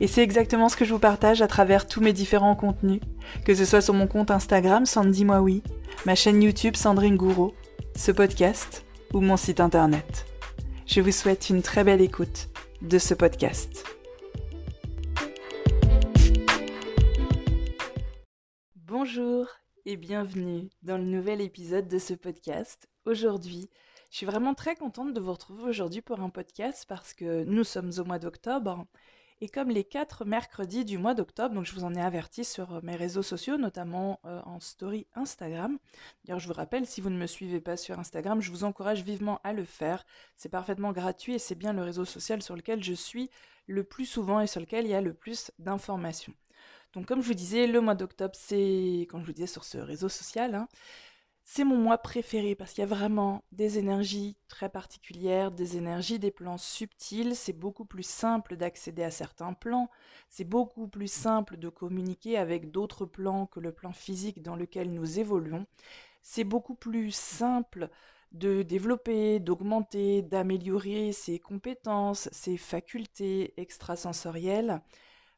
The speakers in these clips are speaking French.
Et c'est exactement ce que je vous partage à travers tous mes différents contenus, que ce soit sur mon compte Instagram Sandy Moi ma chaîne YouTube Sandrine Gouraud, ce podcast ou mon site internet. Je vous souhaite une très belle écoute de ce podcast. Bonjour et bienvenue dans le nouvel épisode de ce podcast. Aujourd'hui, je suis vraiment très contente de vous retrouver aujourd'hui pour un podcast parce que nous sommes au mois d'octobre et comme les quatre mercredis du mois d'octobre, donc je vous en ai averti sur euh, mes réseaux sociaux, notamment euh, en story Instagram. D'ailleurs, je vous rappelle, si vous ne me suivez pas sur Instagram, je vous encourage vivement à le faire. C'est parfaitement gratuit et c'est bien le réseau social sur lequel je suis le plus souvent et sur lequel il y a le plus d'informations. Donc comme je vous disais, le mois d'octobre, c'est, quand je vous disais sur ce réseau social, hein, c'est mon mois préféré parce qu'il y a vraiment des énergies très particulières, des énergies, des plans subtils. C'est beaucoup plus simple d'accéder à certains plans. C'est beaucoup plus simple de communiquer avec d'autres plans que le plan physique dans lequel nous évoluons. C'est beaucoup plus simple de développer, d'augmenter, d'améliorer ses compétences, ses facultés extrasensorielles.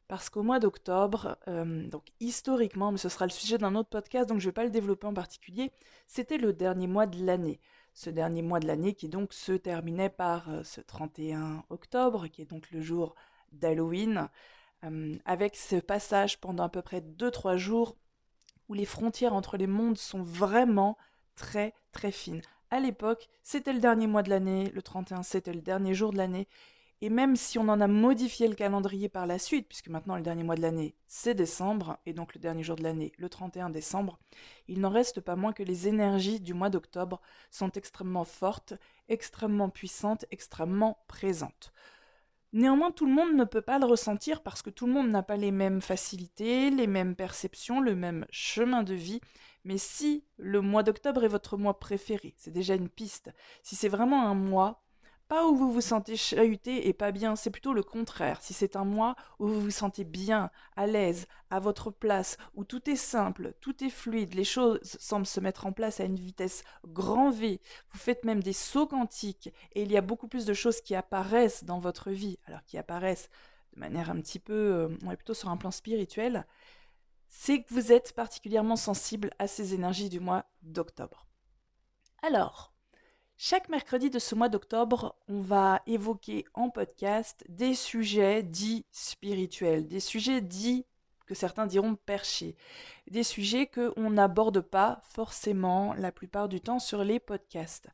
Parce qu'au mois d'octobre, euh, donc historiquement, mais ce sera le sujet d'un autre podcast, donc je ne vais pas le développer en particulier, c'était le dernier mois de l'année. Ce dernier mois de l'année qui donc se terminait par euh, ce 31 octobre, qui est donc le jour d'Halloween, euh, avec ce passage pendant à peu près 2-3 jours où les frontières entre les mondes sont vraiment très très fines. À l'époque, c'était le dernier mois de l'année, le 31 c'était le dernier jour de l'année, et même si on en a modifié le calendrier par la suite, puisque maintenant le dernier mois de l'année, c'est décembre, et donc le dernier jour de l'année, le 31 décembre, il n'en reste pas moins que les énergies du mois d'octobre sont extrêmement fortes, extrêmement puissantes, extrêmement présentes. Néanmoins, tout le monde ne peut pas le ressentir parce que tout le monde n'a pas les mêmes facilités, les mêmes perceptions, le même chemin de vie. Mais si le mois d'octobre est votre mois préféré, c'est déjà une piste. Si c'est vraiment un mois pas où vous vous sentez chahuté et pas bien, c'est plutôt le contraire. Si c'est un mois où vous vous sentez bien, à l'aise, à votre place, où tout est simple, tout est fluide, les choses semblent se mettre en place à une vitesse grand V, vous faites même des sauts quantiques et il y a beaucoup plus de choses qui apparaissent dans votre vie, alors qui apparaissent de manière un petit peu, euh, plutôt sur un plan spirituel, c'est que vous êtes particulièrement sensible à ces énergies du mois d'octobre. Alors, chaque mercredi de ce mois d'octobre, on va évoquer en podcast des sujets dits spirituels, des sujets dits que certains diront perchés, des sujets qu'on n'aborde pas forcément la plupart du temps sur les podcasts.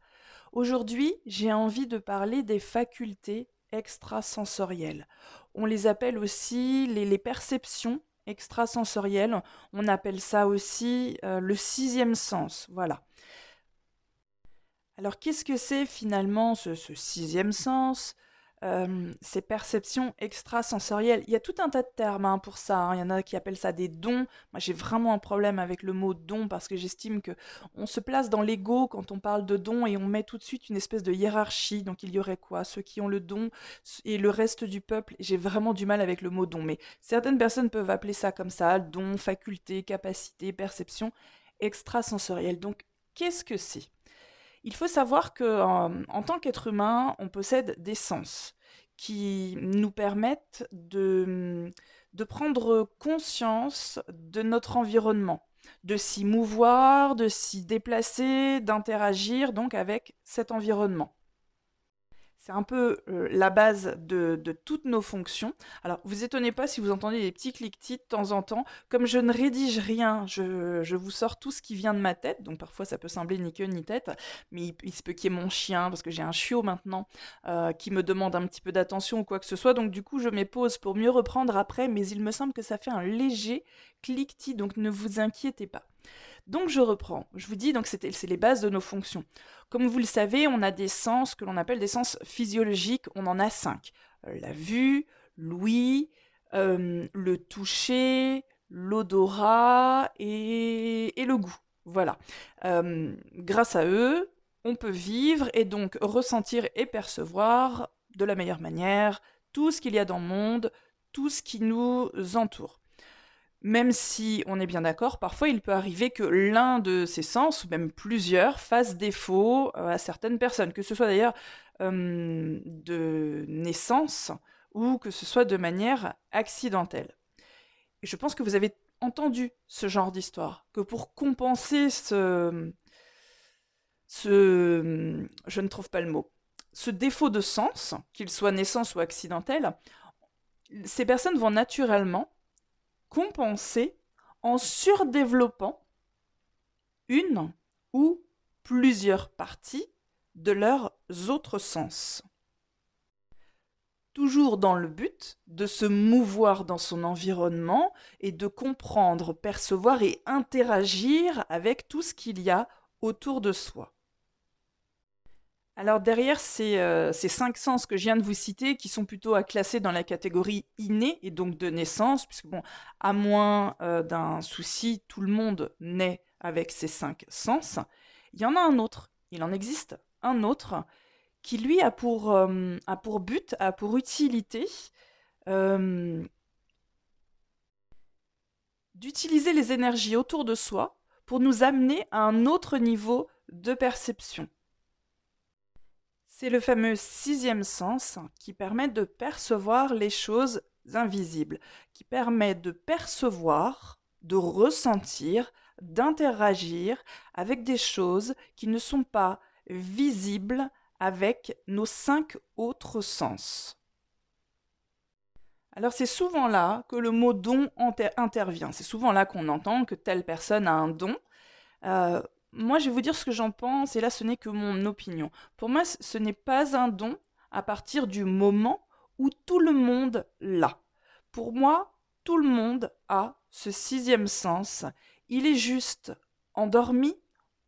Aujourd'hui, j'ai envie de parler des facultés extrasensorielles. On les appelle aussi les, perceptions extrasensorielles. On appelle ça aussi euh, le sixième sens. Voilà. Alors qu'est-ce que c'est finalement ce, sixième sens, ces perceptions extrasensorielles Il y a tout un tas de termes hein, pour ça. Hein. Il y en a qui appellent ça des dons. Moi j'ai vraiment un problème avec le mot don parce que j'estime que on se place dans l'ego quand on parle de don et on met tout de suite une espèce de hiérarchie. Donc il y aurait quoi? Ceux qui ont le don et le reste du peuple. J'ai vraiment du mal avec le mot don. Mais certaines personnes peuvent appeler ça comme ça, don, faculté, capacité, perception extrasensorielle. Donc qu'est-ce que c'est? Il faut savoir que en, tant qu'être humain, on possède des sens qui nous permettent de, de prendre conscience de notre environnement, de s'y mouvoir, de s'y déplacer, d'interagir donc avec cet environnement. C'est un peu euh, la base de, toutes nos fonctions. Alors, vous étonnez pas si vous entendez des petits cliquetis de temps en temps. Comme je ne rédige rien, je, vous sors tout ce qui vient de ma tête. Donc, parfois, ça peut sembler ni queue ni tête. Mais il, se peut qu'il y ait mon chien, parce que j'ai un chiot maintenant, euh, qui me demande un petit peu d'attention ou quoi que ce soit. Donc, du coup, je mets pause pour mieux reprendre après. Mais il me semble que ça fait un léger cliquetis. Donc, ne vous inquiétez pas. Donc je reprends. Je vous dis, donc c'est les bases de nos fonctions. Comme vous le savez, on a des sens que l'on appelle des sens physiologiques. On en a cinq. Euh, la vue, l'ouïe, euh, le toucher, l'odorat et, le goût. Voilà. Euh, grâce à eux, on peut vivre et donc ressentir et percevoir de la meilleure manière tout ce qu'il y a dans le monde, tout ce qui nous entoure même si on est bien d'accord, parfois il peut arriver que l'un de ces sens, ou même plusieurs, fasse défaut euh, à certaines personnes, que ce soit d'ailleurs de naissance ou que ce soit de manière accidentelle. Et je pense que vous avez entendu ce genre d'histoire, que pour compenser ce, ce... je ne trouve pas le mot, ce défaut de sens, qu'il soit naissance ou accidentel, ces personnes vont naturellement compenser en surdéveloppant une ou plusieurs parties de leurs autres sens. Toujours dans le but de se mouvoir dans son environnement et de comprendre, percevoir et interagir avec tout ce qu'il y a autour de soi. Alors derrière euh, ces, cinq sens que je viens de vous citer, qui sont plutôt à classer dans la catégorie innée et donc de naissance, puisque bon, à moins euh, d'un souci, tout le monde naît avec ces cinq sens, il y en a un autre, il en existe un autre, qui lui a pour, euh, a pour but, a pour utilité d'utiliser les énergies autour de soi pour nous amener à un autre niveau de perception. C'est le fameux sixième sens qui permet de percevoir les choses invisibles, qui permet de percevoir, de ressentir, d'interagir avec des choses qui ne sont pas visibles avec nos cinq autres sens. Alors c'est souvent là que le mot don intervient. C'est souvent là qu'on entend que telle personne a un don. Euh, moi, je vais vous dire ce que j'en pense, et là, ce n'est que mon opinion. Pour moi, ce n'est pas un don à partir du moment où tout le monde l'a. Pour moi, tout le monde a ce sixième sens. Il est juste endormi,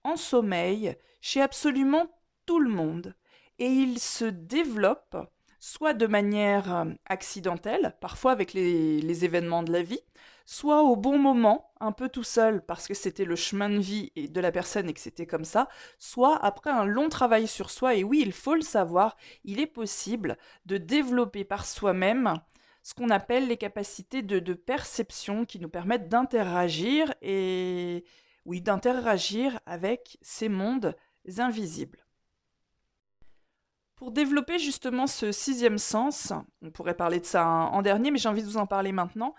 en sommeil, chez absolument tout le monde. Et il se développe soit de manière euh, accidentelle, parfois avec les, événements de la vie, soit au bon moment, un peu tout seul parce que c'était le chemin de vie de la personne et que c'était comme ça, soit après un long travail sur soi. Et oui, il faut le savoir, il est possible de développer par soi-même ce qu'on appelle les capacités de, de perception qui nous permettent d'interagir et oui, d'interagir avec ces mondes invisibles. Pour développer justement ce sixième sens, on pourrait parler de ça en dernier, mais j'ai envie de vous en parler maintenant.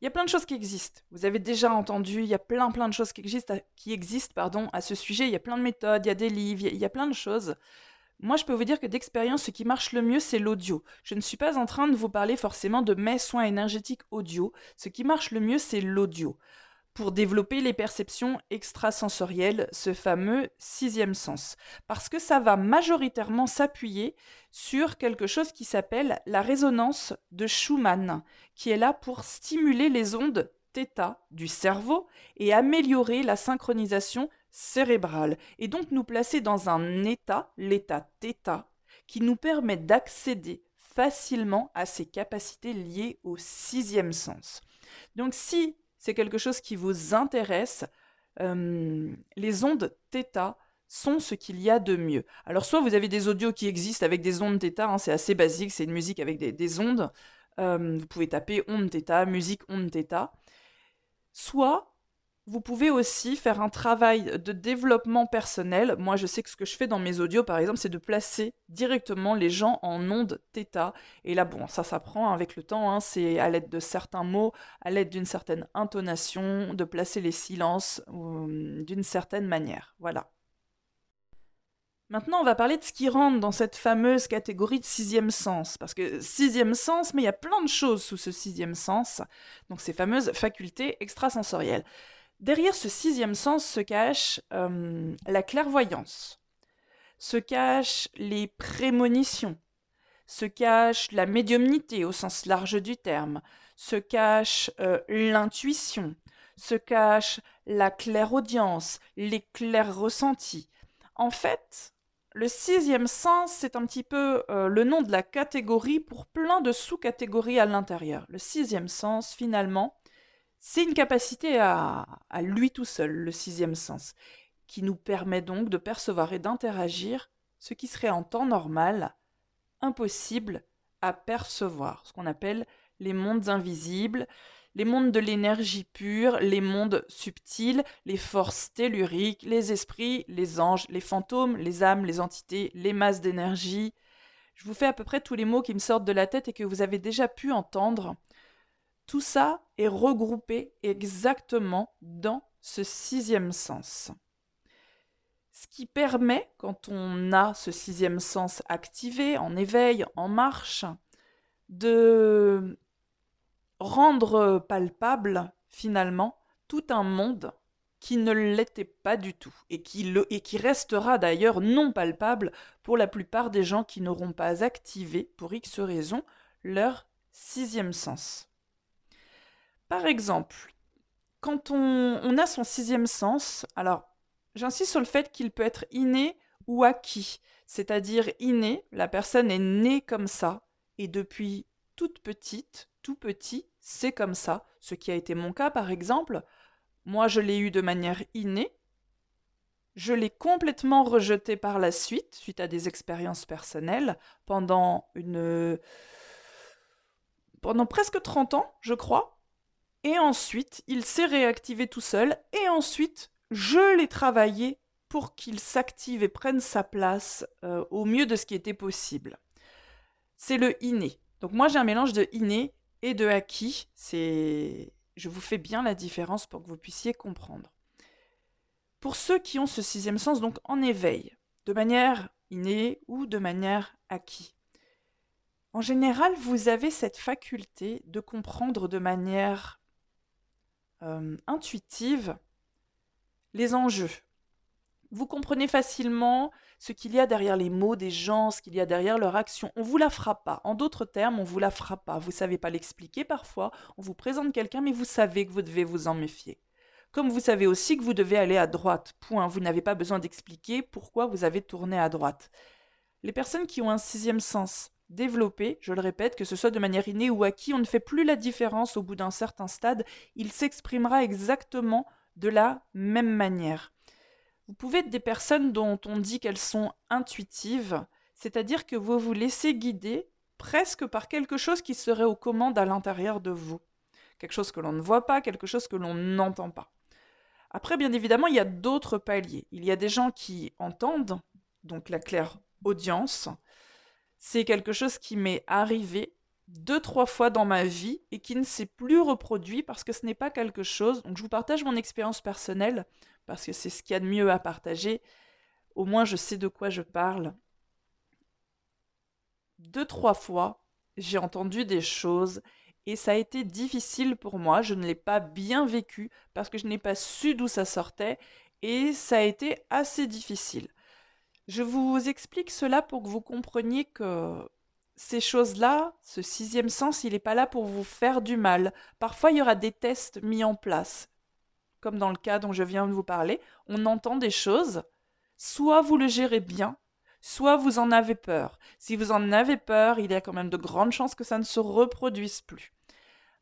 Il y a plein de choses qui existent. Vous avez déjà entendu, il y a plein plein de choses qui existent, à ce sujet. Il y a plein de méthodes, il y a des livres, il y a plein de choses. Moi, je peux vous dire que d'expérience, ce qui marche le mieux, c'est l'audio. Je ne suis pas en train de vous parler forcément de mes soins énergétiques audio. Ce qui marche le mieux, c'est l'audio pour développer les perceptions extrasensorielles, ce fameux sixième sens. Parce que ça va majoritairement s'appuyer sur quelque chose qui s'appelle la résonance de Schumann, qui est là pour stimuler les ondes θ du cerveau et améliorer la synchronisation cérébrale, et donc nous placer dans un état, l'état θ, qui nous permet d'accéder facilement à ces capacités liées au sixième sens. Donc si c'est quelque chose qui vous intéresse, les ondes θ sont ce qu'il y a de mieux. Alors soit vous avez des audios qui existent avec des ondes θ, hein, c'est assez basique, c'est une musique avec des, ondes, vous pouvez taper ondes θ, musique ondes θ, soit vous pouvez aussi faire un travail de développement personnel. Moi, je sais que ce que je fais dans mes audios, par exemple, c'est de placer directement les gens en ondes θ. Et là, bon, ça s'apprend avec le temps. Hein. c'est à l'aide de certains mots, à l'aide d'une certaine intonation, de placer les silences d'une certaine manière. Voilà. Maintenant, on va parler de ce qui rentre dans cette fameuse catégorie de sixième sens. Parce que sixième sens, mais il y a plein de choses sous ce sixième sens. Donc ces fameuses facultés extrasensorielles. Derrière ce sixième sens se cache euh, la clairvoyance, se cachent les prémonitions, se cache la médiumnité au sens large du terme, se cache euh, l'intuition, se cache la clairaudience, les clairs ressentis. En fait, le sixième sens, c'est un petit peu euh, le nom de la catégorie pour plein de sous-catégories à l'intérieur. Le sixième sens, finalement, c'est une capacité à, lui tout seul, le sixième sens, qui nous permet donc de percevoir et d'interagir ce qui serait en temps normal impossible à percevoir, ce qu'on appelle les mondes invisibles, les mondes de l'énergie pure, les mondes subtils, les forces telluriques, les esprits, les anges, les fantômes, les âmes, les entités, les masses d'énergie. Je vous fais à peu près tous les mots qui me sortent de la tête et que vous avez déjà pu entendre. Tout ça est regroupé exactement dans ce sixième sens. Ce qui permet, quand on a ce sixième sens activé, en éveil, en marche, de rendre palpable finalement tout un monde qui ne l'était pas du tout et qui, restera d'ailleurs non palpable pour la plupart des gens qui n'auront pas activé, pour X raison, leur sixième sens. Par exemple, quand on, a son sixième sens, alors j'insiste sur le fait qu'il peut être inné ou acquis, c'est-à-dire inné, la personne est née comme ça, et depuis toute petite, tout petit, c'est comme ça, ce qui a été mon cas par exemple. Moi, je l'ai eu de manière innée. Je l'ai complètement rejeté par la suite, suite à des expériences personnelles, pendant une. pendant presque 30 ans, je crois. Et ensuite, il s'est réactivé tout seul, et ensuite, je l'ai travaillé pour qu'il s'active et prenne sa place euh, au mieux de ce qui était possible. C'est le inné. Donc moi j'ai un mélange de inné et de acquis. C'est, je vous fais bien la différence pour que vous puissiez comprendre. Pour ceux qui ont ce sixième sens, donc en éveil, de manière innée ou de manière acquis, en général, vous avez cette faculté de comprendre de manière euh, intuitive les enjeux. Vous comprenez facilement ce qu'il y a derrière les mots des gens, ce qu'il y a derrière leur action. On vous la fera pas. En d'autres termes, on vous la fera pas. Vous savez pas l'expliquer parfois. On vous présente quelqu'un, mais vous savez que vous devez vous en méfier. Comme vous savez aussi que vous devez aller à droite. Point. Vous n'avez pas besoin d'expliquer pourquoi vous avez tourné à droite. Les personnes qui ont un sixième sens développé, je le répète, que ce soit de manière innée ou acquis, on ne fait plus la différence au bout d'un certain stade. Il s'exprimera exactement de la même manière. Vous pouvez être des personnes dont on dit qu'elles sont intuitives, c'est-à-dire que vous vous laissez guider presque par quelque chose qui serait aux commandes à l'intérieur de vous. Quelque chose que l'on ne voit pas, quelque chose que l'on n'entend pas. Après, bien évidemment, il y a d'autres paliers. Il y a des gens qui entendent, donc la claire audience. C'est quelque chose qui m'est arrivé deux, trois fois dans ma vie et qui ne s'est plus reproduit parce que ce n'est pas quelque chose. Donc je vous partage mon expérience personnelle parce que c'est ce qu'il y a de mieux à partager. Au moins je sais de quoi je parle. Deux, trois fois, j'ai entendu des choses et ça a été difficile pour moi. Je ne l'ai pas bien vécu parce que je n'ai pas su d'où ça sortait et ça a été assez difficile. Je vous explique cela pour que vous compreniez que ces choses-là, ce sixième sens, il n'est pas là pour vous faire du mal. Parfois, il y aura des tests mis en place. Comme dans le cas dont je viens de vous parler, on entend des choses, soit vous le gérez bien, soit vous en avez peur. Si vous en avez peur, il y a quand même de grandes chances que ça ne se reproduise plus.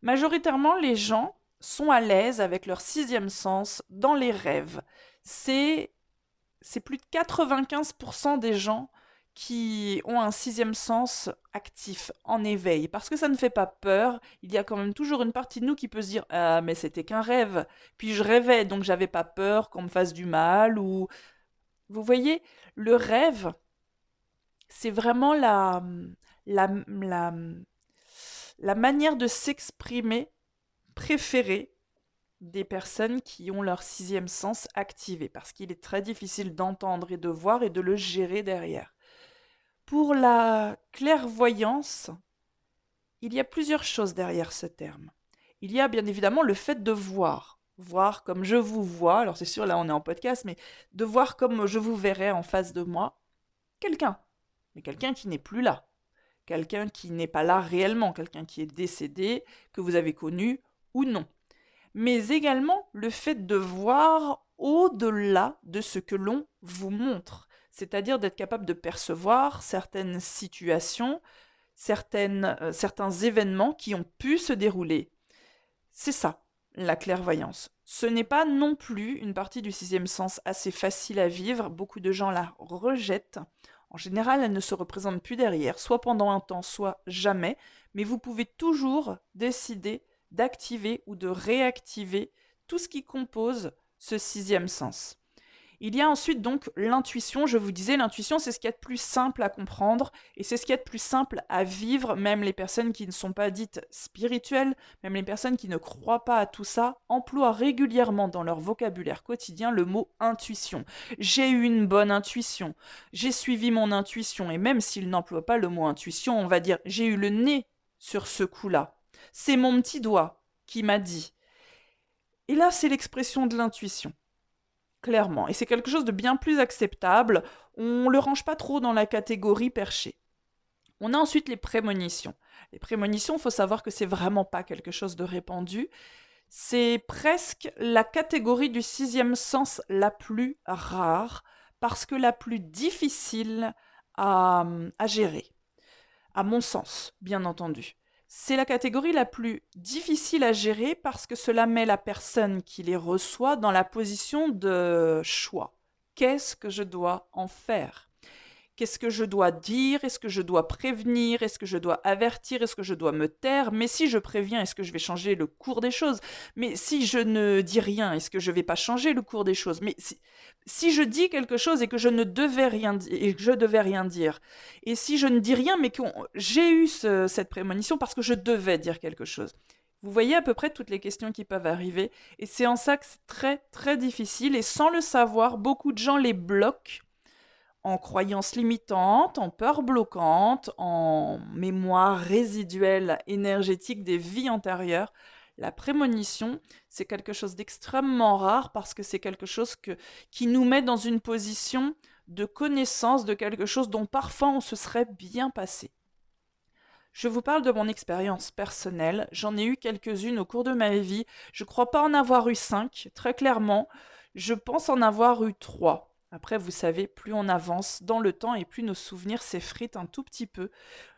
Majoritairement, les gens sont à l'aise avec leur sixième sens dans les rêves. C'est c'est plus de 95% des gens qui ont un sixième sens actif, en éveil, parce que ça ne fait pas peur. Il y a quand même toujours une partie de nous qui peut se dire Ah, mais c'était qu'un rêve. Puis je rêvais, donc j'avais pas peur qu'on me fasse du mal ou. Vous voyez, le rêve, c'est vraiment la, la, la, la manière de s'exprimer préférée des personnes qui ont leur sixième sens activé, parce qu'il est très difficile d'entendre et de voir et de le gérer derrière. Pour la clairvoyance, il y a plusieurs choses derrière ce terme. Il y a bien évidemment le fait de voir, voir comme je vous vois, alors c'est sûr là on est en podcast, mais de voir comme je vous verrais en face de moi quelqu'un, mais quelqu'un qui n'est plus là, quelqu'un qui n'est pas là réellement, quelqu'un qui est décédé, que vous avez connu ou non. Mais également le fait de voir au-delà de ce que l'on vous montre, c'est-à-dire d'être capable de percevoir certaines situations, certaines, euh, certains événements qui ont pu se dérouler. C'est ça, la clairvoyance. Ce n'est pas non plus une partie du sixième sens assez facile à vivre, beaucoup de gens la rejettent en général, elle ne se représente plus derrière, soit pendant un temps, soit jamais, mais vous pouvez toujours décider d'activer ou de réactiver tout ce qui compose ce sixième sens. Il y a ensuite donc l'intuition. Je vous disais, l'intuition, c'est ce qui est de plus simple à comprendre et c'est ce qui est de plus simple à vivre. Même les personnes qui ne sont pas dites spirituelles, même les personnes qui ne croient pas à tout ça, emploient régulièrement dans leur vocabulaire quotidien le mot intuition. J'ai eu une bonne intuition. J'ai suivi mon intuition. Et même s'ils n'emploient pas le mot intuition, on va dire j'ai eu le nez sur ce coup-là. C'est mon petit doigt qui m'a dit. Et là, c'est l'expression de l'intuition clairement. Et c'est quelque chose de bien plus acceptable. On ne le range pas trop dans la catégorie perché. On a ensuite les prémonitions. Les prémonitions, il faut savoir que c'est vraiment pas quelque chose de répandu. C'est presque la catégorie du sixième sens la plus rare, parce que la plus difficile à, à gérer. À mon sens, bien entendu. C'est la catégorie la plus difficile à gérer parce que cela met la personne qui les reçoit dans la position de choix. Qu'est-ce que je dois en faire? Qu'est-ce que je dois dire? Est-ce que je dois prévenir? Est-ce que je dois avertir? Est-ce que je dois me taire? Mais si je préviens, est-ce que je vais changer le cours des choses? Mais si je ne dis rien, est-ce que je vais pas changer le cours des choses? Mais si, je dis quelque chose et que je ne devais rien et que je devais rien dire, et si je ne dis rien, mais que j'ai eu cette prémonition parce que je devais dire quelque chose. Vous voyez à peu près toutes les questions qui peuvent arriver, et c'est en ça que c'est très très difficile, et sans le savoir, beaucoup de gens les bloquent en croyances limitantes, en peurs bloquantes, en mémoire résiduelle énergétique des vies antérieures. La prémonition, c'est quelque chose d'extrêmement rare parce que c'est quelque chose qui nous met dans une position de connaissance de quelque chose dont parfois on se serait bien passé. Je vous parle de mon expérience personnelle, j'en ai eu quelques-unes au cours de ma vie, je ne crois pas en avoir eu cinq, très clairement, je pense en avoir eu trois. Après, vous savez, plus on avance dans le temps et plus nos souvenirs s'effritent un tout petit peu.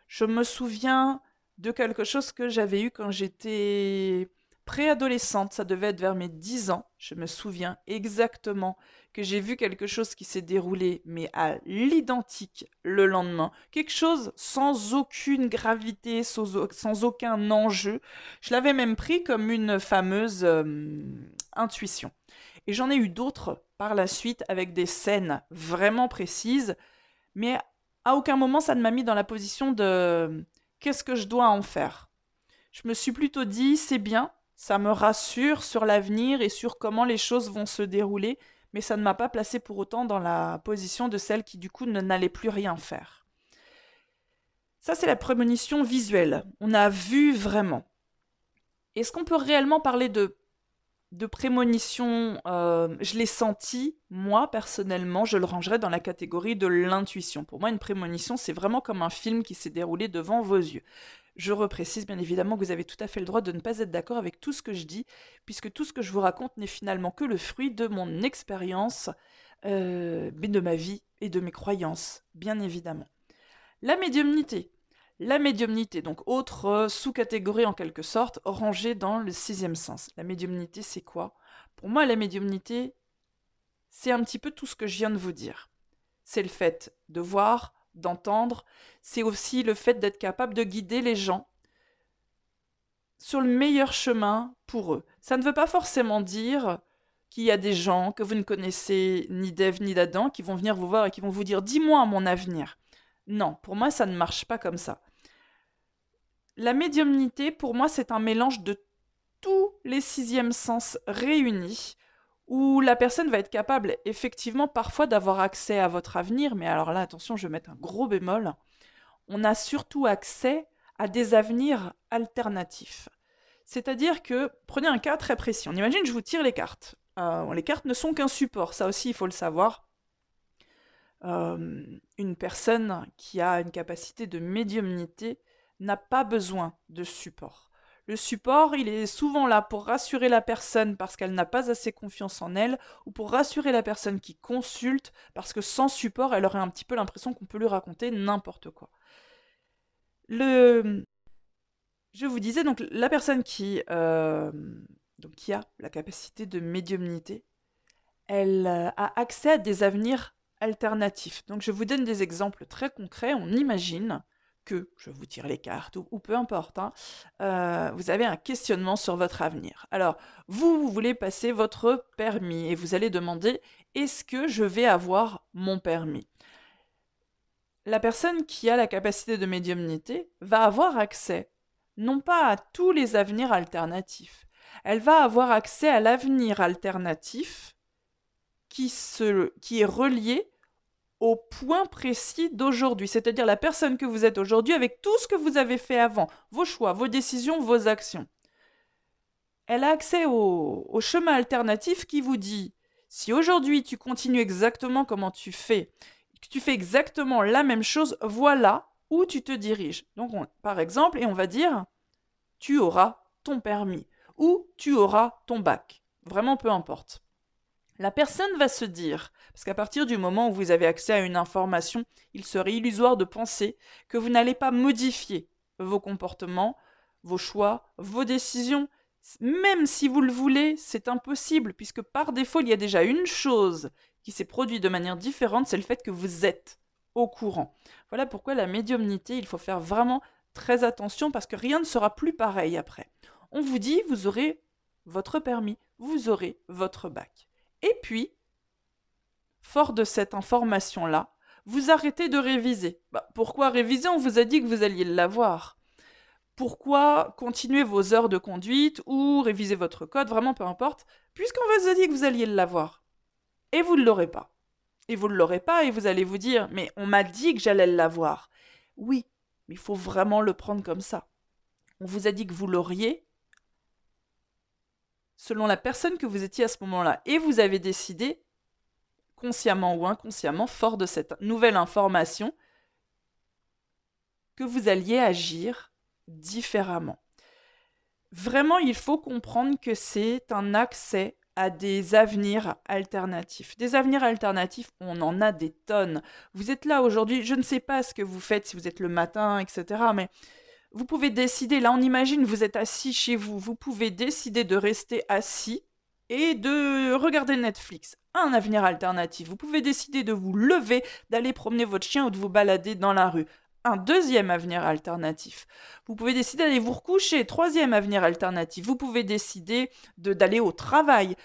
Je me souviens de quelque chose que j'avais eu quand j'étais préadolescente, ça devait être vers mes 10 ans. Je me souviens exactement que j'ai vu quelque chose qui s'est déroulé, mais à l'identique le lendemain. Quelque chose sans aucune gravité, sans, aucun enjeu. Je l'avais même pris comme une fameuse euh, intuition. Et j'en ai eu d'autres par la suite avec des scènes vraiment précises, mais à aucun moment ça ne m'a mis dans la position de qu'est-ce que je dois en faire? Je me suis plutôt dit c'est bien, ça me rassure sur l'avenir et sur comment les choses vont se dérouler, mais ça ne m'a pas placé pour autant dans la position de celle qui du coup ne n'allait plus rien faire. Ça c'est la prémonition visuelle. On a vu vraiment. Est-ce qu'on peut réellement parler de de prémonition, euh, je l'ai senti, moi personnellement, je le rangerais dans la catégorie de l'intuition. Pour moi, une prémonition, c'est vraiment comme un film qui s'est déroulé devant vos yeux. Je reprécise bien évidemment que vous avez tout à fait le droit de ne pas être d'accord avec tout ce que je dis, puisque tout ce que je vous raconte n'est finalement que le fruit de mon expérience, euh, de ma vie et de mes croyances, bien évidemment. La médiumnité. La médiumnité, donc autre euh, sous-catégorie en quelque sorte, rangée dans le sixième sens. La médiumnité, c'est quoi? Pour moi, la médiumnité, c'est un petit peu tout ce que je viens de vous dire. C'est le fait de voir, d'entendre, c'est aussi le fait d'être capable de guider les gens sur le meilleur chemin pour eux. Ça ne veut pas forcément dire qu'il y a des gens que vous ne connaissez ni d'Ève ni d'Adam qui vont venir vous voir et qui vont vous dire Dis-moi mon avenir. Non, pour moi, ça ne marche pas comme ça. La médiumnité, pour moi, c'est un mélange de tous les sixièmes sens réunis, où la personne va être capable effectivement parfois d'avoir accès à votre avenir, mais alors là, attention, je vais mettre un gros bémol, on a surtout accès à des avenirs alternatifs. C'est-à-dire que, prenez un cas très précis, on imagine je vous tire les cartes. Euh, les cartes ne sont qu'un support, ça aussi il faut le savoir. Une personne qui a une capacité de médiumnité n'a pas besoin de support. Le support, il est souvent là pour rassurer la personne parce qu'elle n'a pas assez confiance en elle, ou pour rassurer la personne qui consulte parce que sans support, elle aurait un petit peu l'impression qu'on peut lui raconter n'importe quoi. Le... Je vous disais donc la personne qui, donc, qui a la capacité de médiumnité, elle euh, a accès à des avenirs Donc je vous donne des exemples très concrets. On imagine que, je vous tire les cartes, ou, peu importe, hein, euh, vous avez un questionnement sur votre avenir. Alors, vous, vous voulez passer votre permis et vous allez demander, est-ce que je vais avoir mon permis? La personne qui a la capacité de médiumnité va avoir accès, non pas à tous les avenirs alternatifs, elle va avoir accès à l'avenir alternatif qui, est relié au point précis d'aujourd'hui, c'est-à-dire la personne que vous êtes aujourd'hui avec tout ce que vous avez fait avant, vos choix, vos décisions, vos actions. Elle a accès au, au chemin alternatif qui vous dit, si aujourd'hui tu continues exactement comment tu fais, que tu fais exactement la même chose, voilà où tu te diriges. Donc, par exemple, et on va dire, tu auras ton permis ou tu auras ton bac. Vraiment peu importe. La personne va se dire, parce qu'à partir du moment où vous avez accès à une information, il serait illusoire de penser que vous n'allez pas modifier vos comportements, vos choix, vos décisions. Même si vous le voulez, c'est impossible, puisque par défaut, il y a déjà une chose qui s'est produite de manière différente, c'est le fait que vous êtes au courant. Voilà pourquoi la médiumnité, il faut faire vraiment très attention, parce que rien ne sera plus pareil après. On vous dit, vous aurez votre permis, vous aurez votre bac. Et puis, fort de cette information-là, vous arrêtez de réviser. Bah, pourquoi réviser? On vous a dit que vous alliez l'avoir. Pourquoi continuer vos heures de conduite ou réviser votre code, vraiment peu importe, puisqu'on vous a dit que vous alliez l'avoir. Et vous ne l'aurez pas. Et vous ne l'aurez pas et vous allez vous dire, mais on m'a dit que j'allais l'avoir. Oui, mais il faut vraiment le prendre comme ça. On vous a dit que vous l'auriez, selon la personne que vous étiez à ce moment-là. Et vous avez décidé, consciemment ou inconsciemment, fort de cette nouvelle information, que vous alliez agir différemment. Vraiment, il faut comprendre que c'est un accès à des avenirs alternatifs. Des avenirs alternatifs, on en a des tonnes. Vous êtes là aujourd'hui, je ne sais pas ce que vous faites si vous êtes le matin, etc. Mais vous pouvez décider, là on imagine, vous êtes assis chez vous, vous pouvez décider de rester assis et de regarder Netflix. Un avenir alternatif. Vous pouvez décider de vous lever, d'aller promener votre chien ou de vous balader dans la rue. Un deuxième avenir alternatif. Vous pouvez décider d'aller vous recoucher. Troisième avenir alternatif. Vous pouvez décider d'aller au travail.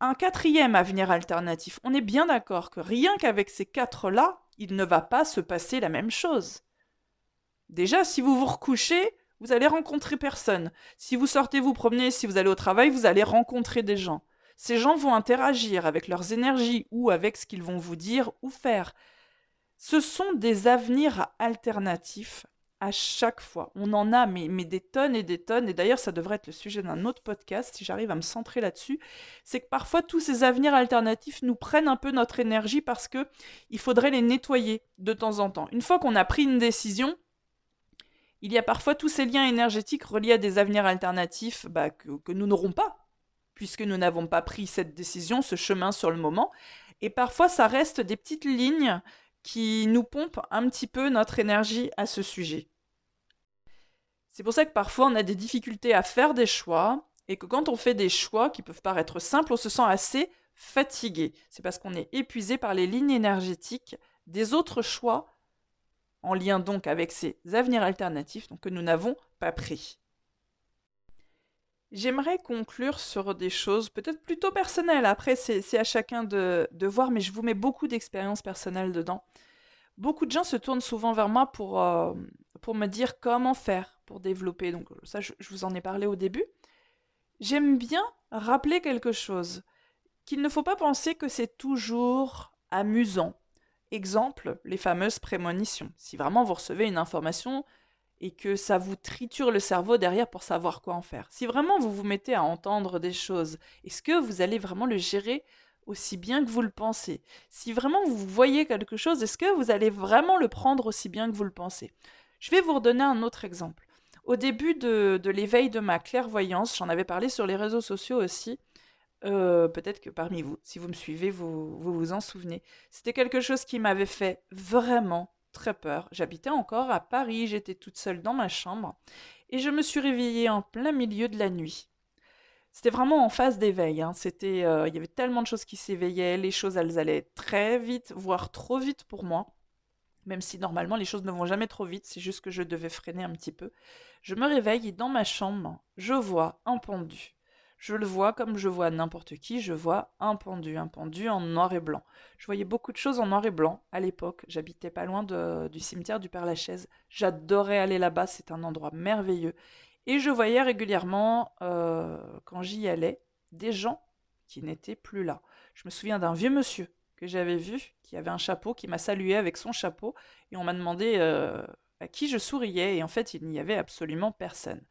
Un quatrième avenir alternatif. On est bien d'accord que rien qu'avec ces quatre-là, il ne va pas se passer la même chose. Déjà, si vous vous recouchez, vous allez rencontrer personne. Si vous sortez vous promener, si vous allez au travail, vous allez rencontrer des gens. Ces gens vont interagir avec leurs énergies ou avec ce qu'ils vont vous dire ou faire. Ce sont des avenirs alternatifs à chaque fois. On en a mais, mais des tonnes et des tonnes. Et d'ailleurs, ça devrait être le sujet d'un autre podcast, si j'arrive à me centrer là-dessus. C'est que parfois, tous ces avenirs alternatifs nous prennent un peu notre énergie parce que il faudrait les nettoyer de temps en temps. Une fois qu'on a pris une décision, il y a parfois tous ces liens énergétiques reliés à des avenirs alternatifs bah, que, nous n'aurons pas, puisque nous n'avons pas pris cette décision, ce chemin sur le moment. Et parfois, ça reste des petites lignes qui nous pompent un petit peu notre énergie à ce sujet. C'est pour ça que parfois on a des difficultés à faire des choix et que quand on fait des choix qui peuvent paraître simples, on se sent assez fatigué. C'est parce qu'on est épuisé par les lignes énergétiques des autres choix en lien donc avec ces avenirs alternatifs donc, que nous n'avons pas pris. J'aimerais conclure sur des choses peut-être plutôt personnelles. Après, c'est à chacun de, voir, mais je vous mets beaucoup d'expériences personnelles dedans. Beaucoup de gens se tournent souvent vers moi pour, euh, pour me dire comment faire pour développer. Donc ça, je, vous en ai parlé au début. j'aime bien rappeler quelque chose, qu'il ne faut pas penser que c'est toujours amusant. Exemple, les fameuses prémonitions. Si vraiment vous recevez une information et que ça vous triture le cerveau derrière pour savoir quoi en faire. Si vraiment vous vous mettez à entendre des choses, est-ce que vous allez vraiment le gérer aussi bien que vous le pensez? Si vraiment vous voyez quelque chose, est-ce que vous allez vraiment le prendre aussi bien que vous le pensez? Je vais vous redonner un autre exemple. Au début de, l'éveil de ma clairvoyance, j'en avais parlé sur les réseaux sociaux aussi, euh, peut-être que parmi vous, si vous me suivez, vous vous, en souvenez. C'était quelque chose qui m'avait fait vraiment très peur. J'habitais encore à Paris, j'étais toute seule dans ma chambre, et je me suis réveillée en plein milieu de la nuit. C'était vraiment en phase d'éveil. Hein. C'était, euh, il y avait tellement de choses qui s'éveillaient, les choses elles allaient très vite, voire trop vite pour moi. Même si normalement les choses ne vont jamais trop vite, c'est juste que je devais freiner un petit peu. Je me réveille et dans ma chambre, je vois un pendu. Je le vois comme je vois n'importe qui, je vois un pendu, un pendu en noir et blanc. Je voyais beaucoup de choses en noir et blanc à l'époque. J'habitais pas loin du cimetière du Père-Lachaise. J'adorais aller là-bas, c'est un endroit merveilleux. Et je voyais régulièrement, euh, quand j'y allais, des gens qui n'étaient plus là. Je me souviens d'un vieux monsieur que j'avais vu, qui avait un chapeau, qui m'a salué avec son chapeau, et on m'a demandé euh, à qui je souriais, et en fait, il n'y avait absolument personne.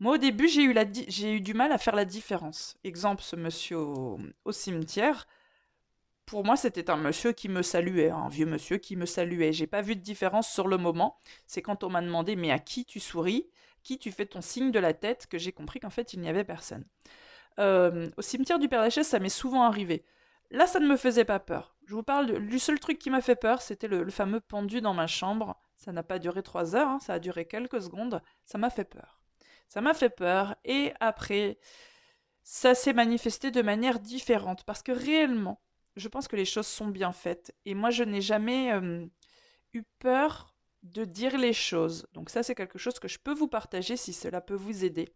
Moi, au début, j'ai eu, du mal à faire la différence. Exemple, ce monsieur au, cimetière, pour moi, c'était un monsieur qui me saluait, un vieux monsieur qui me saluait. J'ai pas vu de différence sur le moment. C'est quand on m'a demandé mais à qui tu souris, qui tu fais ton signe de la tête, que j'ai compris qu'en fait il n'y avait personne. Euh, au cimetière du Père Lachaise, ça m'est souvent arrivé. Là, ça ne me faisait pas peur. Je vous parle du seul truc qui m'a fait peur, c'était le, fameux pendu dans ma chambre. Ça n'a pas duré trois heures, hein, ça a duré quelques secondes. Ça m'a fait peur. Ça m'a fait peur. Et après, ça s'est manifesté de manière différente. Parce que réellement, je pense que les choses sont bien faites. Et moi, je n'ai jamais eu peur de dire les choses. Donc ça, c'est quelque chose que je peux vous partager si cela peut vous aider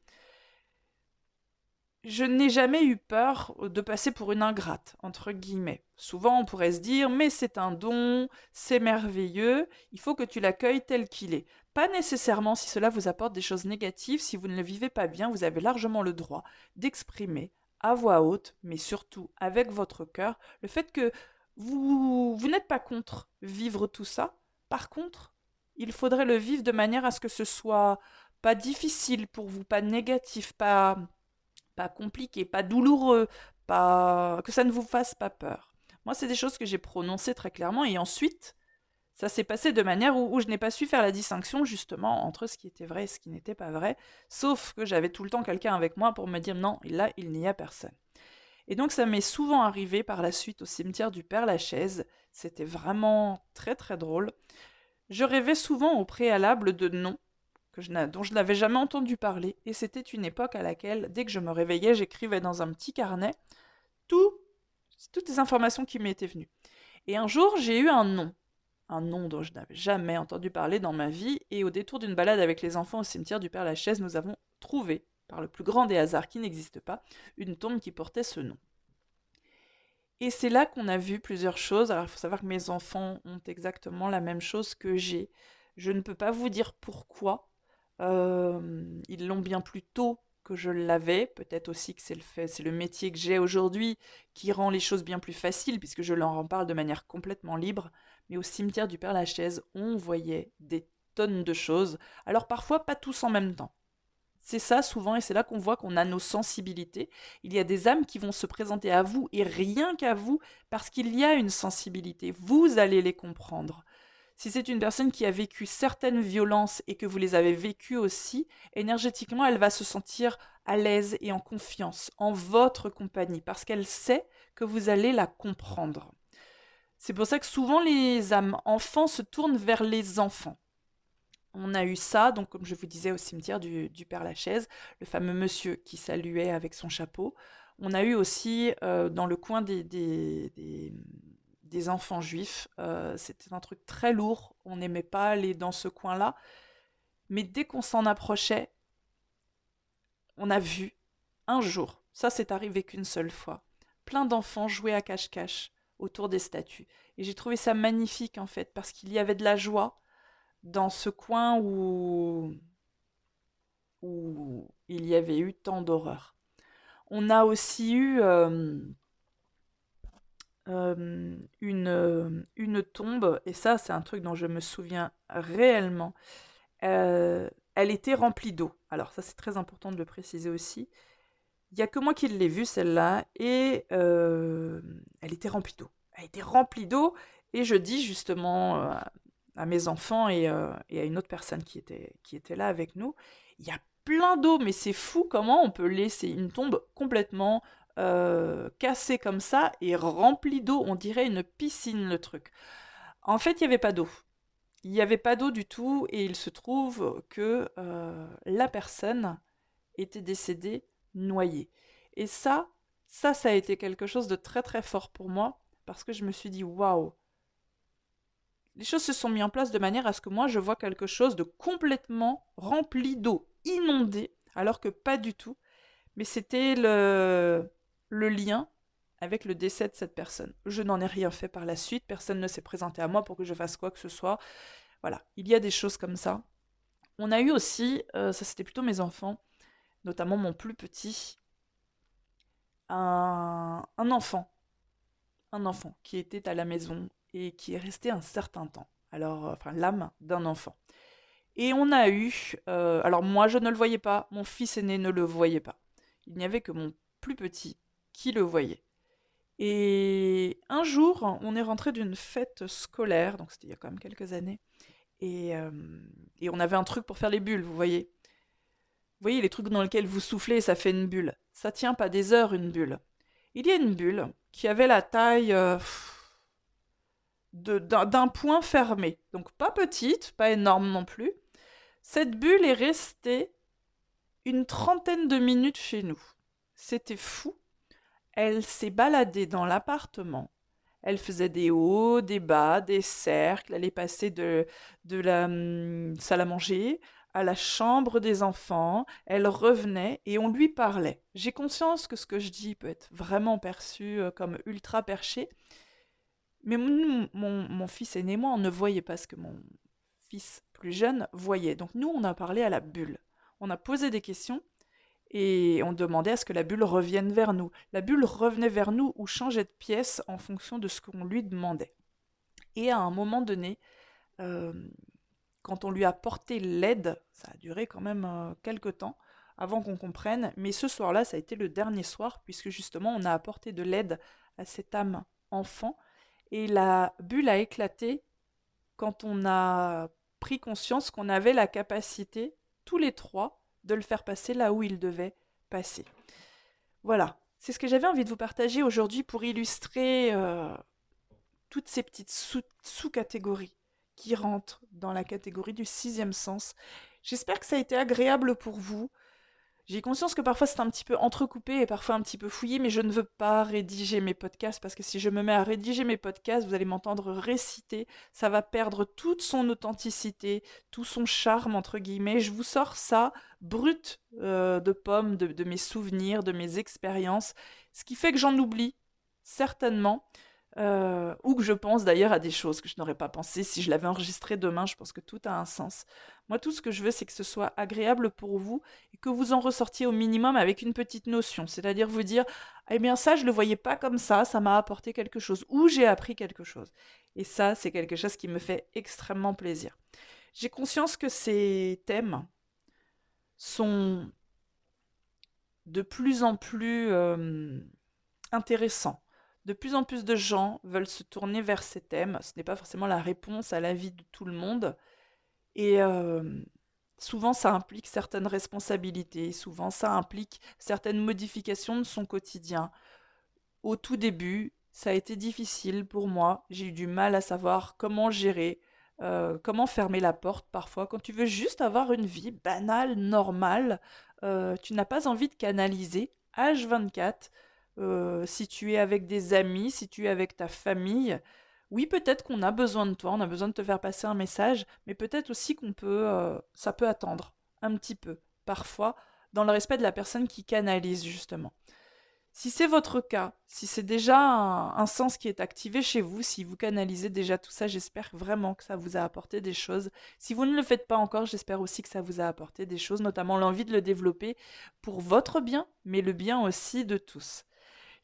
je n'ai jamais eu peur de passer pour une ingrate, entre guillemets. Souvent, on pourrait se dire, mais c'est un don, c'est merveilleux, il faut que tu l'accueilles tel qu'il est. Pas nécessairement si cela vous apporte des choses négatives, si vous ne le vivez pas bien, vous avez largement le droit d'exprimer à voix haute, mais surtout avec votre cœur, le fait que vous, vous n'êtes pas contre vivre tout ça. Par contre, il faudrait le vivre de manière à ce que ce soit pas difficile pour vous, pas négatif, pas pas compliqué, pas douloureux, pas que ça ne vous fasse pas peur. Moi, c'est des choses que j'ai prononcées très clairement et ensuite, ça s'est passé de manière où, je n'ai pas su faire la distinction justement entre ce qui était vrai et ce qui n'était pas vrai, sauf que j'avais tout le temps quelqu'un avec moi pour me dire non, là, il n'y a personne. Et donc ça m'est souvent arrivé par la suite au cimetière du Père Lachaise, c'était vraiment très très drôle. Je rêvais souvent au préalable de noms dont je n'avais jamais entendu parler, et c'était une époque à laquelle, dès que je me réveillais, j'écrivais dans un petit carnet tout, toutes les informations qui m'étaient venues. Et un jour, j'ai eu un nom, un nom dont je n'avais jamais entendu parler dans ma vie, et au détour d'une balade avec les enfants au cimetière du Père Lachaise, nous avons trouvé, par le plus grand des hasards qui n'existe pas, une tombe qui portait ce nom. Et c'est là qu'on a vu plusieurs choses. Alors il faut savoir que mes enfants ont exactement la même chose que j'ai. Je ne peux pas vous dire pourquoi, ils l'ont bien plus tôt que je l'avais. Peut-être aussi que c'est le, fait, c'est le métier que j'ai aujourd'hui qui rend les choses bien plus faciles, puisque je leur en parle de manière complètement libre. Mais au cimetière du Père Lachaise, on voyait des tonnes de choses. Alors parfois, pas tous en même temps. C'est ça souvent, et c'est là qu'on voit qu'on a nos sensibilités. Il y a des âmes qui vont se présenter à vous, et rien qu'à vous, parce qu'il y a une sensibilité. Vous allez les comprendre. Si c'est une personne qui a vécu certaines violences et que vous les avez vécues aussi, énergétiquement, elle va se sentir à l'aise et en confiance en votre compagnie parce qu'elle sait que vous allez la comprendre. C'est pour ça que souvent les âmes enfants se tournent vers les enfants. On a eu ça, donc comme je vous disais au cimetière du, Père Lachaise, le fameux monsieur qui saluait avec son chapeau. On a eu aussi euh, dans le coin des, enfants juifs. Euh, c'était un truc très lourd, on n'aimait pas aller dans ce coin-là. Mais dès qu'on s'en approchait, on a vu un jour, ça c'est arrivé qu'une seule fois, plein d'enfants jouer à cache-cache autour des statues. Et j'ai trouvé ça magnifique en fait, parce qu'il y avait de la joie dans ce coin où, où il y avait eu tant d'horreur. On a aussi eu une, une tombe, et ça c'est un truc dont je me souviens réellement. elle était remplie d'eau. Alors ça c'est très important de le préciser aussi. Il n'y a que moi qui l'ai vue celle-là, et elle était remplie d'eau. Elle était remplie d'eau, et je dis justement à mes enfants et, et, à une autre personne qui était, qui était là avec nous, il y a plein d'eau, mais c'est fou comment on peut laisser une tombe complètement euh, cassée comme ça et remplie d'eau. On dirait une piscine le truc. En fait, il n'y avait pas d'eau. Il n'y avait pas d'eau du tout et il se trouve que euh, la personne était décédée noyée. Et ça, ça, ça a été quelque chose de très très fort pour moi parce que je me suis dit waouh. Les choses se sont mises en place de manière à ce que moi je vois quelque chose de complètement rempli d'eau inondé, alors que pas du tout. Mais c'était le, le lien avec le décès de cette personne. Je n'en ai rien fait par la suite, personne ne s'est présenté à moi pour que je fasse quoi que ce soit. Voilà, il y a des choses comme ça. On a eu aussi, euh, ça c'était plutôt mes enfants, notamment mon plus petit, un, enfant. Un enfant qui était à la maison et qui est resté un certain temps. Alors, enfin, l'âme d'un enfant. Et on a eu, euh, alors moi je ne le voyais pas, mon fils aîné ne le voyait pas. Il n'y avait que mon plus petit qui le voyait. Et un jour, on est rentré d'une fête scolaire, donc c'était il y a quand même quelques années, et, euh, et, on avait un truc pour faire les bulles, vous voyez. Vous voyez les trucs dans lesquels vous soufflez ça fait une bulle. Ça tient pas des heures une bulle. Il y a une bulle qui avait la taille euh, d'un point fermé, donc pas petite, pas énorme non plus, cette bulle est restée une trentaine de minutes chez nous. C'était fou. Elle s'est baladée dans l'appartement. Elle faisait des hauts, des bas, des cercles. Elle est passée de, de la hum, salle à manger à la chambre des enfants. Elle revenait et on lui parlait. J'ai conscience que ce que je dis peut être vraiment perçu euh, comme ultra perché. Mais mon, mon, fils aîné, moi, on ne voyait pas ce que mon fils plus jeune voyait. Donc nous, on a parlé à la bulle. On a posé des questions et on demandait à ce que la bulle revienne vers nous. La bulle revenait vers nous ou changeait de pièce en fonction de ce qu'on lui demandait. Et à un moment donné, euh, quand on lui a porté l'aide, ça a duré quand même euh, quelques temps avant qu'on comprenne, mais ce soir-là, ça a été le dernier soir, puisque justement, on a apporté de l'aide à cette âme enfant, et la bulle a éclaté quand on a pris conscience qu'on avait la capacité, tous les trois, de le faire passer là où il devait passer. Voilà, c'est ce que j'avais envie de vous partager aujourd'hui pour illustrer euh, toutes ces petites sous-catégories qui rentrent dans la catégorie du sixième sens. J'espère que ça a été agréable pour vous. J'ai conscience que parfois c'est un petit peu entrecoupé et parfois un petit peu fouillé, mais je ne veux pas rédiger mes podcasts parce que si je me mets à rédiger mes podcasts, vous allez m'entendre réciter, ça va perdre toute son authenticité, tout son charme, entre guillemets. Je vous sors ça brut euh, de pommes, de mes souvenirs, de mes expériences, ce qui fait que j'en oublie, certainement. Euh, ou que je pense d'ailleurs à des choses que je n'aurais pas pensé si je l'avais enregistré demain. Je pense que tout a un sens. Moi, tout ce que je veux, c'est que ce soit agréable pour vous et que vous en ressortiez au minimum avec une petite notion. C'est-à-dire vous dire, eh bien ça, je ne le voyais pas comme ça, ça m'a apporté quelque chose, ou j'ai appris quelque chose. Et ça, c'est quelque chose qui me fait extrêmement plaisir. J'ai conscience que ces thèmes sont de plus en plus euh, intéressants de plus en plus de gens veulent se tourner vers ces thèmes. Ce n'est pas forcément la réponse à la vie de tout le monde. Et euh, souvent, ça implique certaines responsabilités. Souvent, ça implique certaines modifications de son quotidien. Au tout début, ça a été difficile pour moi. J'ai eu du mal à savoir comment gérer, euh, comment fermer la porte parfois. Quand tu veux juste avoir une vie banale, normale, euh, tu n'as pas envie de canaliser H24 euh, si tu es avec des amis, si tu es avec ta famille. Oui, peut-être qu'on a besoin de toi, on a besoin de te faire passer un message, mais peut-être aussi qu'on peut, euh, ça peut attendre un petit peu, parfois, dans le respect de la personne qui canalise justement. Si c'est votre cas, si c'est déjà un, sens qui est activé chez vous, si vous canalisez déjà tout ça, j'espère vraiment que ça vous a apporté des choses. Si vous ne le faites pas encore, j'espère aussi que ça vous a apporté des choses, notamment l'envie de le développer pour votre bien, mais le bien aussi de tous.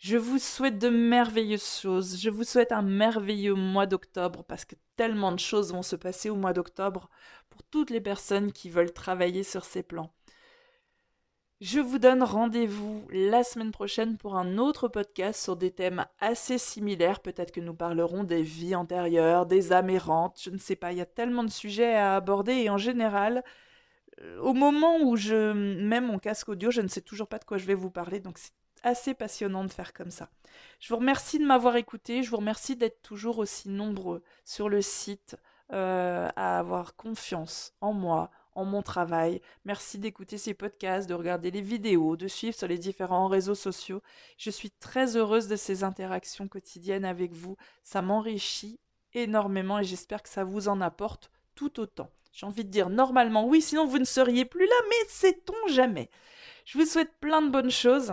Je vous souhaite de merveilleuses choses. Je vous souhaite un merveilleux mois d'octobre parce que tellement de choses vont se passer au mois d'octobre pour toutes les personnes qui veulent travailler sur ces plans. Je vous donne rendez-vous la semaine prochaine pour un autre podcast sur des thèmes assez similaires. Peut-être que nous parlerons des vies antérieures, des âmes errantes, je ne sais pas. Il y a tellement de sujets à aborder et en général, euh, au moment où je mets mon casque audio, je ne sais toujours pas de quoi je vais vous parler. Donc c'est assez passionnant de faire comme ça. Je vous remercie de m'avoir écouté. Je vous remercie d'être toujours aussi nombreux sur le site euh, à avoir confiance en moi, en mon travail. Merci d'écouter ces podcasts, de regarder les vidéos, de suivre sur les différents réseaux sociaux. Je suis très heureuse de ces interactions quotidiennes avec vous. Ça m'enrichit énormément et j'espère que ça vous en apporte tout autant. J'ai envie de dire normalement oui, sinon vous ne seriez plus là, mais sait-on jamais. Je vous souhaite plein de bonnes choses